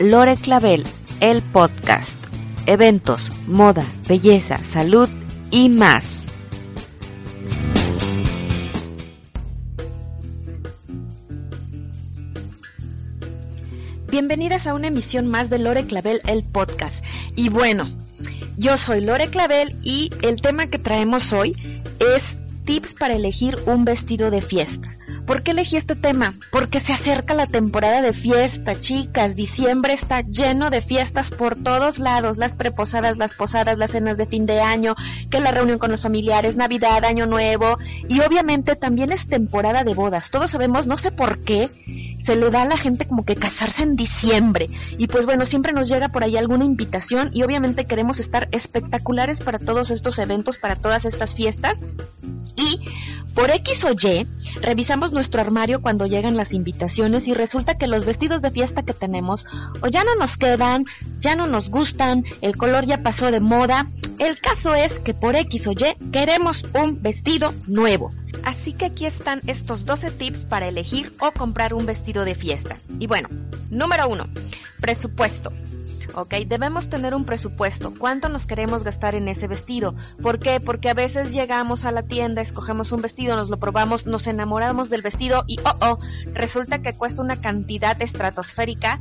Lore Clavel, el podcast. Eventos, moda, belleza, salud y más. Bienvenidas a una emisión más de Lore Clavel, el podcast. Y bueno, yo soy Lore Clavel y el tema que traemos hoy es tips para elegir un vestido de fiesta. ¿Por qué elegí este tema? Porque se acerca la temporada de fiesta, chicas. Diciembre está lleno de fiestas por todos lados. Las preposadas, las posadas, las cenas de fin de año, que la reunión con los familiares, Navidad, Año Nuevo. Y obviamente también es temporada de bodas. Todos sabemos, no sé por qué, se le da a la gente como que casarse en diciembre. Y pues bueno, siempre nos llega por ahí alguna invitación y obviamente queremos estar espectaculares para todos estos eventos, para todas estas fiestas. Y por X o Y, revisamos nuestro armario cuando llegan las invitaciones y resulta que los vestidos de fiesta que tenemos o ya no nos quedan, ya no nos gustan, el color ya pasó de moda. El caso es que por X o Y queremos un vestido nuevo. Así que aquí están estos 12 tips para elegir o comprar un vestido de fiesta. Y bueno, número uno, presupuesto. ¿ok? Debemos tener un presupuesto. ¿Cuánto nos queremos gastar en ese vestido? ¿Por qué? Porque a veces llegamos a la tienda, escogemos un vestido, nos lo probamos, nos enamoramos del vestido y, oh, oh, resulta que cuesta una cantidad estratosférica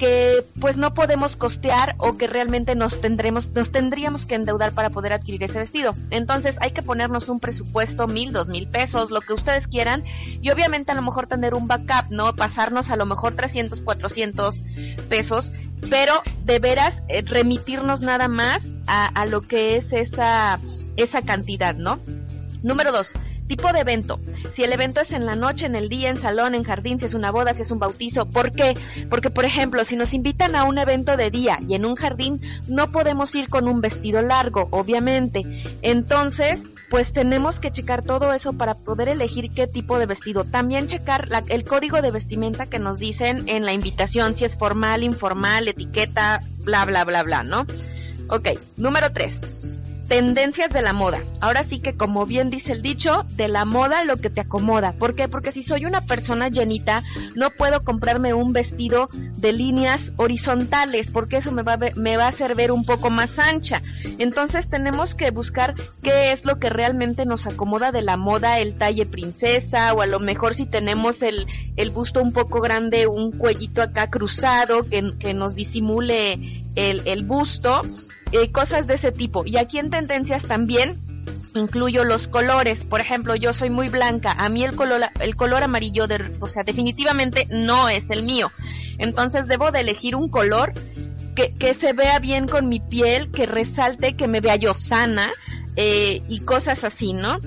que pues no podemos costear o que realmente nos tendremos, nos tendríamos que endeudar para poder adquirir ese vestido. Entonces hay que ponernos un presupuesto, mil, dos mil pesos, lo que ustedes quieran, y obviamente a lo mejor tener un backup, ¿no? Pasarnos a lo mejor 300, 400 pesos, pero de veras eh, remitirnos nada más a, a lo que es esa, esa cantidad, ¿no? Número dos, Tipo de evento. Si el evento es en la noche, en el día, en salón, en jardín, si es una boda, si es un bautizo. ¿Por qué? Porque, por ejemplo, si nos invitan a un evento de día y en un jardín, no podemos ir con un vestido largo, obviamente. Entonces, pues tenemos que checar todo eso para poder elegir qué tipo de vestido. También checar el código de vestimenta que nos dicen en la invitación, si es formal, informal, etiqueta, bla, bla, bla, bla, ¿no? Ok, número 3 tendencias de la moda. Ahora sí que como bien dice el dicho, de la moda lo que te acomoda. ¿Por qué? Porque si soy una persona llenita, no puedo comprarme un vestido de líneas horizontales, porque eso me va, a me va a hacer ver un poco más ancha. Entonces tenemos que buscar qué es lo que realmente nos acomoda de la moda, el talle princesa, o a lo mejor si tenemos el, el busto un poco grande, un cuellito acá cruzado que, que nos disimule el, el busto eh, cosas de ese tipo. Y aquí en tendencias también incluyo los colores. Por ejemplo, yo soy muy blanca. A mí el color, el color amarillo, de, o sea, definitivamente no es el mío. Entonces debo de elegir un color que, que se vea bien con mi piel, que resalte, que me vea yo sana eh, y cosas así, ¿no?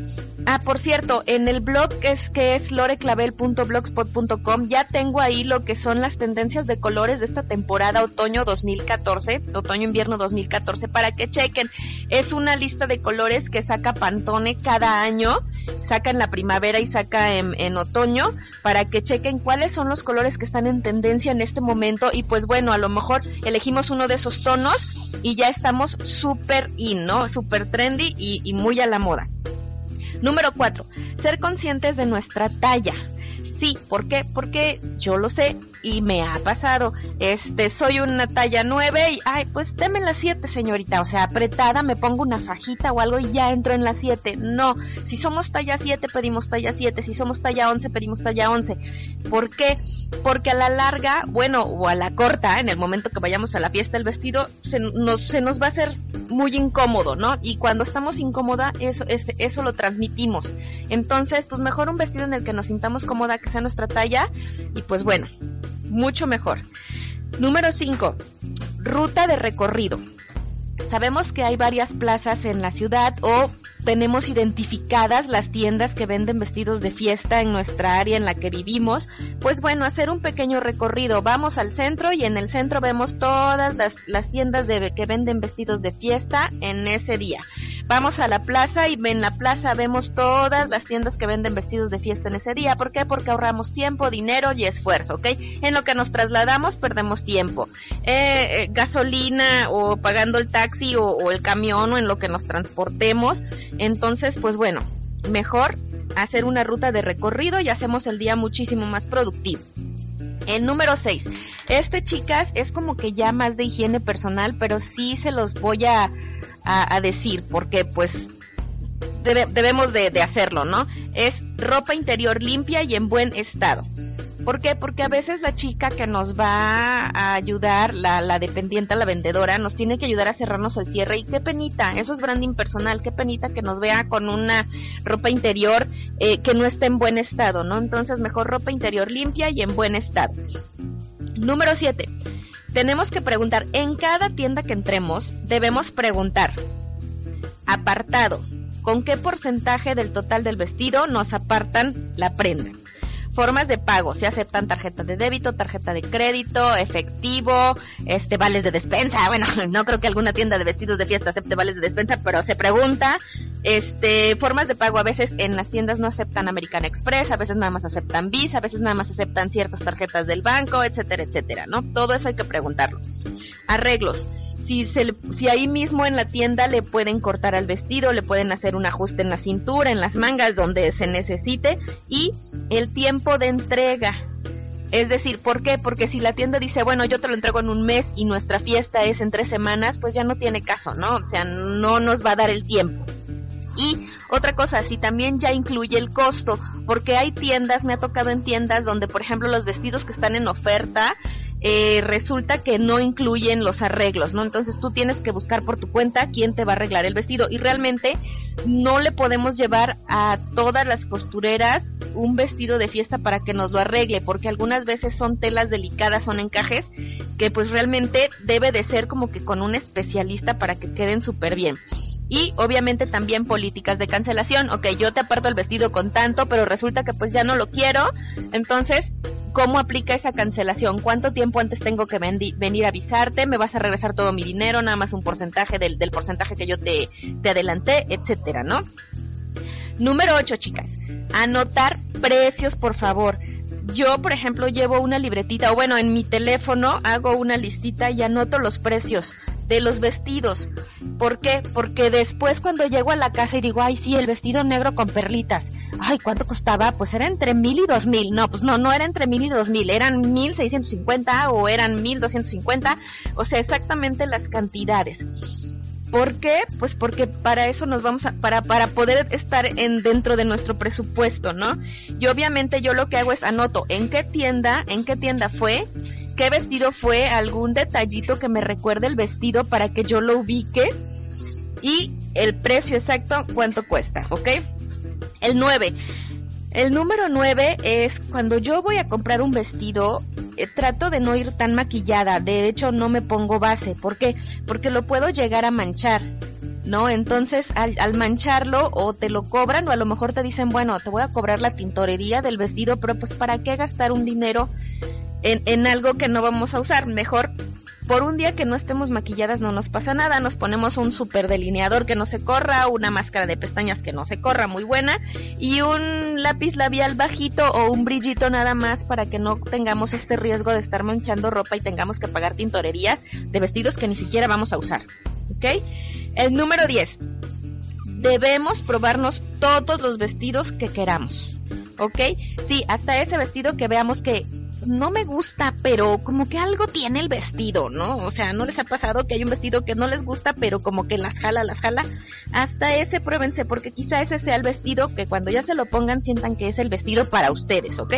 Ah, por cierto, en el blog es que es loreclavel.blogspot.com ya tengo ahí lo que son las tendencias de colores de esta temporada otoño 2014, otoño-invierno 2014, para que chequen. Es una lista de colores que saca Pantone cada año, saca en la primavera y saca en, en otoño, para que chequen cuáles son los colores que están en tendencia en este momento y pues bueno, a lo mejor elegimos uno de esos tonos y ya estamos súper in, ¿no? Súper trendy y, muy a la moda. Número 4. Ser conscientes de nuestra talla. Sí, ¿por qué? Porque yo lo sé y me ha pasado. Este, soy una talla 9 y, ay, pues deme la 7, señorita. O sea, apretada, me pongo una fajita o algo y ya entro en la 7. No, si somos talla 7, pedimos talla 7. Si somos talla 11, pedimos talla 11. ¿Por qué? Porque a la larga, bueno, o a la corta, en el momento que vayamos a la fiesta, el vestido se nos, se nos va a hacer muy incómodo, ¿no? Y cuando estamos incómoda, eso, este, eso lo transmitimos. Entonces, pues mejor un vestido en el que nos sintamos cómoda, que sea nuestra talla, y pues bueno, mucho mejor. Número 5. Ruta de recorrido. Sabemos que hay varias plazas en la ciudad o tenemos identificadas las tiendas que venden vestidos de fiesta en nuestra área en la que vivimos, pues bueno, hacer un pequeño recorrido. Vamos al centro y en el centro vemos todas las, las tiendas de, que venden vestidos de fiesta en ese día. Vamos a la plaza y en la plaza vemos todas las tiendas que venden vestidos de fiesta en ese día. ¿Por qué? Porque ahorramos tiempo, dinero y esfuerzo, ¿ok? En lo que nos trasladamos perdemos tiempo. Eh, eh, gasolina o pagando el taxi o, o el camión o en lo que nos transportemos. Entonces, pues bueno, mejor hacer una ruta de recorrido y hacemos el día muchísimo más productivo. El número 6. Este, chicas, es como que ya más de higiene personal, pero sí se los voy a, a, decir, porque pues debemos de, de, hacerlo, ¿no? Es ropa interior limpia y en buen estado. ¿Por qué? Porque a veces la chica que nos va a ayudar, la, dependiente, la vendedora, nos tiene que ayudar a cerrarnos el cierre. Y qué penita, eso es branding personal, qué penita que nos vea con una ropa interior eh, que no esté en buen estado, ¿no? Entonces mejor ropa interior limpia y en buen estado. Número 7 tenemos que preguntar, en cada tienda que entremos, debemos preguntar, apartado, ¿con qué porcentaje del total del vestido nos apartan la prenda? Formas de pago, se aceptan tarjeta de débito, tarjeta de crédito, efectivo, este vales de despensa. Bueno, no creo que alguna tienda de vestidos de fiesta acepte vales de despensa, pero se pregunta. Este, formas de pago a veces en las tiendas no aceptan American Express, a veces nada más aceptan Visa, a veces nada más aceptan ciertas tarjetas del banco, etcétera, etcétera, ¿no? Todo eso hay que preguntarlo. Arreglos si, se si ahí mismo en la tienda le pueden cortar al vestido, le pueden hacer un ajuste en la cintura, en las mangas, donde se necesite, y el tiempo de entrega. Es decir, ¿por qué? Porque si la tienda dice, bueno, yo te lo entrego en un mes y nuestra fiesta es en tres semanas, pues ya no tiene caso, ¿no? O sea, no nos va a dar el tiempo. Y otra cosa, si también ya incluye el costo, porque hay tiendas, me ha tocado en tiendas donde, por ejemplo, los vestidos que están en oferta eh, resulta que no incluyen los arreglos, ¿no? Entonces tú tienes que buscar por tu cuenta quién te va a arreglar el vestido y realmente no le podemos llevar a todas las costureras un vestido de fiesta para que nos lo arregle, porque algunas veces son telas delicadas, son encajes que pues realmente debe de ser como que con un especialista para que queden súper bien. Y obviamente también políticas de cancelación. Ok, yo te aparto el vestido con tanto, pero resulta que pues ya no lo quiero. Entonces ¿Cómo aplica esa cancelación? ¿Cuánto tiempo antes tengo que venir a avisarte? ¿Me vas a regresar todo mi dinero? Nada más un porcentaje del, porcentaje que yo te, te adelanté, etcétera, ¿no? Número 8, chicas. Anotar precios, por favor. Yo, por ejemplo, llevo una libretita, o bueno, en mi teléfono hago una listita y anoto los precios de los vestidos. ¿Por qué? Porque después cuando llego a la casa y digo, ay, sí, el vestido negro con perlitas. Ay, ¿cuánto costaba? Pues era entre mil y dos mil. No, pues no, no era entre mil y dos mil. Eran mil seiscientos cincuenta o eran mil doscientos cincuenta. O sea, exactamente las cantidades. ¿Por qué? Pues porque para eso nos vamos a, para, para poder estar en dentro de nuestro presupuesto, ¿no? Y obviamente yo lo que hago es anoto en qué tienda, en qué tienda fue, qué vestido fue, algún detallito que me recuerde el vestido para que yo lo ubique y el precio exacto, cuánto cuesta, ¿ok? El 9. El número 9 es cuando yo voy a comprar un vestido, eh, trato de no ir tan maquillada, de hecho no me pongo base, ¿por qué? Porque lo puedo llegar a manchar. ¿no? Entonces, al, al, mancharlo, o te lo cobran, o a lo mejor te dicen, bueno, te voy a cobrar la tintorería del vestido, pero pues, ¿para qué gastar un dinero en, algo que no vamos a usar. Mejor por un día que no estemos maquilladas no nos pasa nada, nos ponemos un super delineador que no se corra, una máscara de pestañas que no se corra muy buena y un lápiz labial bajito o un brillito nada más para que no tengamos este riesgo de estar manchando ropa y tengamos que pagar tintorerías de vestidos que ni siquiera vamos a usar. ¿Ok? El número 10. Debemos probarnos todos los vestidos que queramos. ¿Ok? Sí, hasta ese vestido que veamos que no me gusta, pero como que algo tiene el vestido, ¿no? O sea, ¿no les ha pasado que hay un vestido que no les gusta, pero como que las jala, las jala? Hasta ese pruébense, porque quizá ese sea el vestido que cuando ya se lo pongan sientan que es el vestido para ustedes, ¿ok?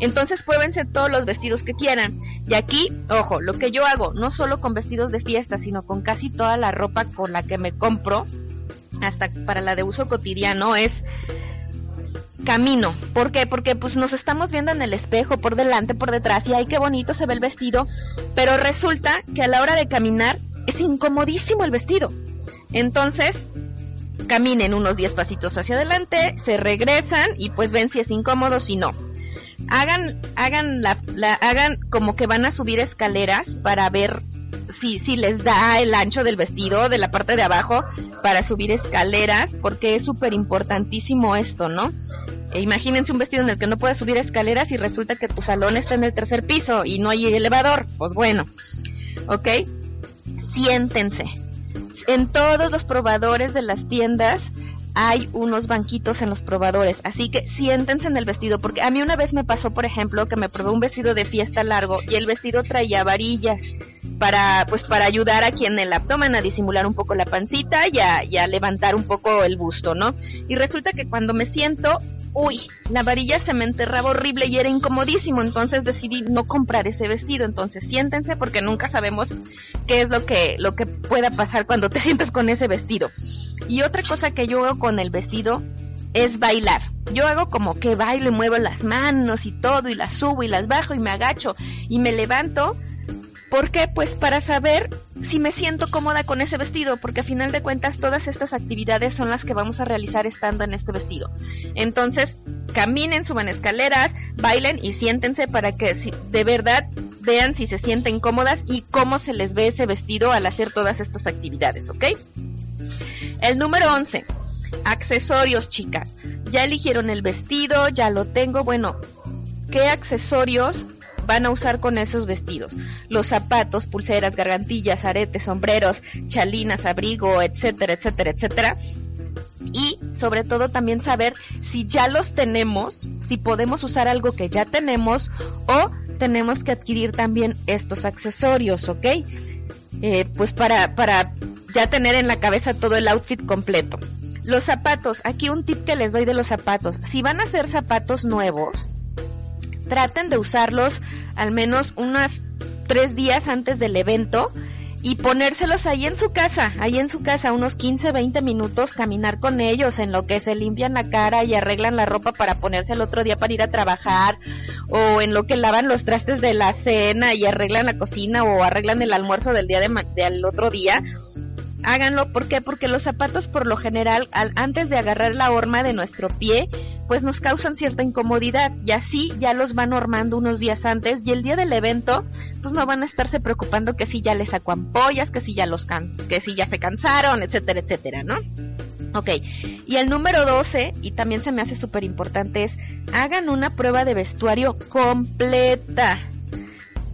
Entonces pruébense todos los vestidos que quieran. Y aquí, ojo, lo que yo hago, no solo con vestidos de fiesta, sino con casi toda la ropa con la que me compro, hasta para la de uso cotidiano, es camino. ¿Por qué? Porque pues nos estamos viendo en el espejo, por delante, por detrás, y ay, qué bonito se ve el vestido, pero resulta que a la hora de caminar es incomodísimo el vestido. Entonces, caminen unos 10 pasitos hacia adelante, se regresan y pues ven si es incómodo, si no. Hagan, hagan la, hagan como que van a subir escaleras para ver si, si les da el ancho del vestido de la parte de abajo para subir escaleras, porque es súper importantísimo esto, ¿no? E imagínense un vestido en el que no puedes subir escaleras y resulta que tu salón está en el tercer piso y no hay elevador. Pues bueno, ¿ok? Siéntense. En todos los probadores de las tiendas hay unos banquitos en los probadores, así que siéntense en el vestido, porque a mí una vez me pasó, por ejemplo, que me probé un vestido de fiesta largo y el vestido traía varillas para, pues, para ayudar aquí en el abdomen a disimular un poco la pancita y a, y a levantar un poco el busto, ¿no? Y resulta que cuando me siento, uy, la varilla se me enterraba horrible y era incomodísimo, entonces decidí no comprar ese vestido, entonces siéntense porque nunca sabemos qué es lo que, lo que pueda pasar cuando te sientas con ese vestido. Y otra cosa que yo hago con el vestido es bailar. Yo hago como que bailo y muevo las manos y todo y las subo y las bajo y me agacho y me levanto ¿Por qué? Pues para saber si me siento cómoda con ese vestido, porque a final de cuentas todas estas actividades son las que vamos a realizar estando en este vestido. Entonces, caminen, suban escaleras, bailen y siéntense para que de verdad vean si se sienten cómodas y cómo se les ve ese vestido al hacer todas estas actividades, ¿ok? El número 11. Accesorios, chicas. Ya eligieron el vestido, ya lo tengo. Bueno, ¿qué accesorios van a usar con esos vestidos. Los zapatos, pulseras, gargantillas, aretes, sombreros, chalinas, abrigo, etcétera, etcétera, etcétera. Y sobre todo también saber si ya los tenemos, si podemos usar algo que ya tenemos o tenemos que adquirir también estos accesorios, ¿ok? Eh, pues para, para ya tener en la cabeza todo el outfit completo. Los zapatos, aquí un tip que les doy de los zapatos. Si van a hacer zapatos nuevos, traten de usarlos al menos unas tres días antes del evento y ponérselos ahí en su casa, ahí en su casa, unos 15, 20 minutos, caminar con ellos en lo que se limpian la cara y arreglan la ropa para ponerse el otro día para ir a trabajar, o en lo que lavan los trastes de la cena y arreglan la cocina o arreglan el almuerzo del día de del otro día háganlo. ¿Por qué? Porque los zapatos por lo general, antes de agarrar la horma de nuestro pie, pues nos causan cierta incomodidad y así ya los van hormando unos días antes y el día del evento, pues no van a estarse preocupando que si ya les sacó ampollas, que si ya los can que si ya se cansaron, etcétera, etcétera, ¿no? Ok, y el número 12, y también se me hace súper importante, es hagan una prueba de vestuario completa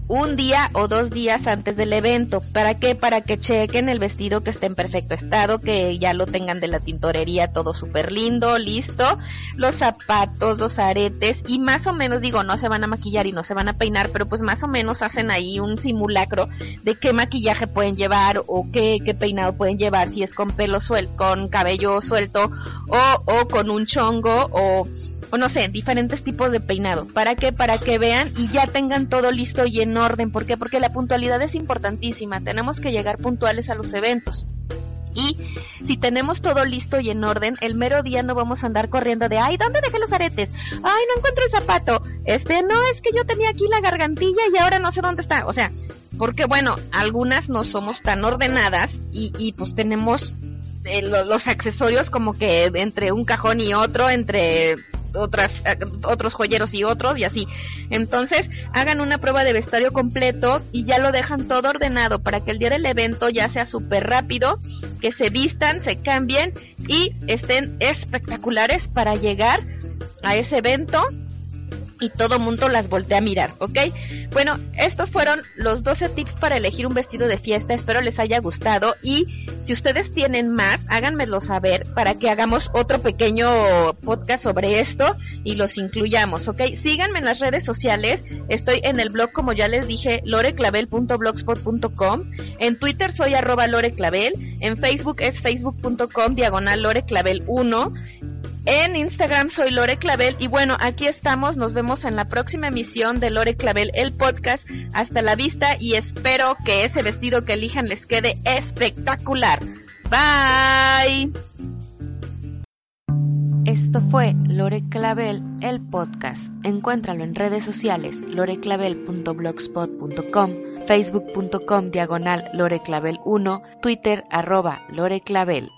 un día o dos días antes del evento. ¿Para qué? Para que chequen el vestido que esté en perfecto estado, que ya lo tengan de la tintorería todo súper lindo, listo. Los zapatos, los aretes y más o menos digo, no se van a maquillar y no se van a peinar, pero pues más o menos hacen ahí un simulacro de qué maquillaje pueden llevar o qué, qué peinado pueden llevar, si es con pelo suelto, con cabello suelto o, o con un chongo o o no sé, diferentes tipos de peinado. ¿Para qué? Para que vean y ya tengan todo listo y en orden. ¿Por qué? Porque la puntualidad es importantísima. Tenemos que llegar puntuales a los eventos. Y si tenemos todo listo y en orden, el mero día no vamos a andar corriendo de, ay, ¿dónde dejé los aretes? Ay, no encuentro el zapato. Este, no, es que yo tenía aquí la gargantilla y ahora no sé dónde está. O sea, porque bueno, algunas no somos tan ordenadas y, y pues tenemos eh, los accesorios como que entre un cajón y otro, entre otras, otros joyeros y otros y así. Entonces, hagan una prueba de vestuario completo y ya lo dejan todo ordenado para que el día del evento ya sea súper rápido, que se vistan, se cambien y estén espectaculares para llegar a ese evento y todo mundo las voltea a mirar, ¿ok? Bueno, estos fueron los 12 tips para elegir un vestido de fiesta, espero les haya gustado y si ustedes tienen más, háganmelo saber para que hagamos otro pequeño podcast sobre esto y los incluyamos, ¿ok? Síganme en las redes sociales, estoy en el blog como ya les dije, loreclavel.blogspot.com, en Twitter soy arroba loreclavel, en Facebook es facebook.com diagonal loreclavel1 en Instagram soy Lore Clavel y bueno, aquí estamos, nos vemos en la próxima emisión de Lore Clavel, el podcast. Hasta la vista y espero que ese vestido que elijan les quede espectacular. Bye. Esto fue Lore Clavel, el podcast. Encuéntralo en redes sociales loreclavel.blogspot.com, facebook.com diagonal loreclavel1, twitter arroba loreclavel.